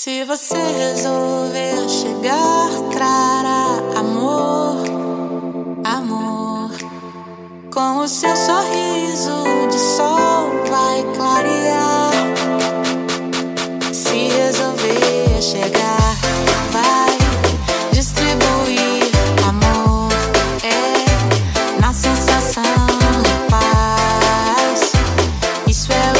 Se você resolver chegar, trará amor, amor. Com o seu sorriso de sol vai clarear. Se resolver chegar, vai distribuir amor. É na sensação de paz. Isso é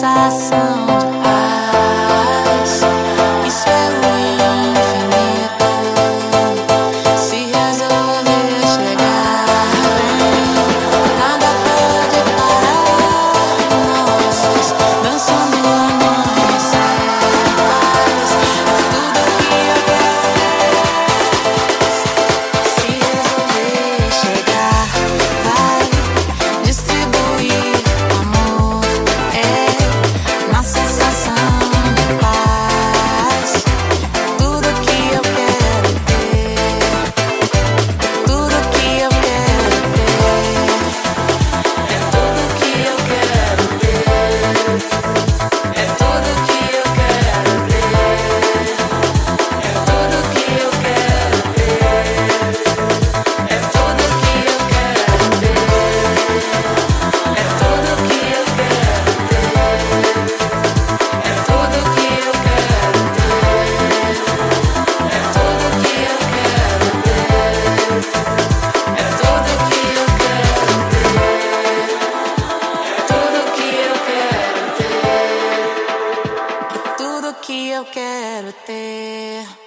sensação. verte.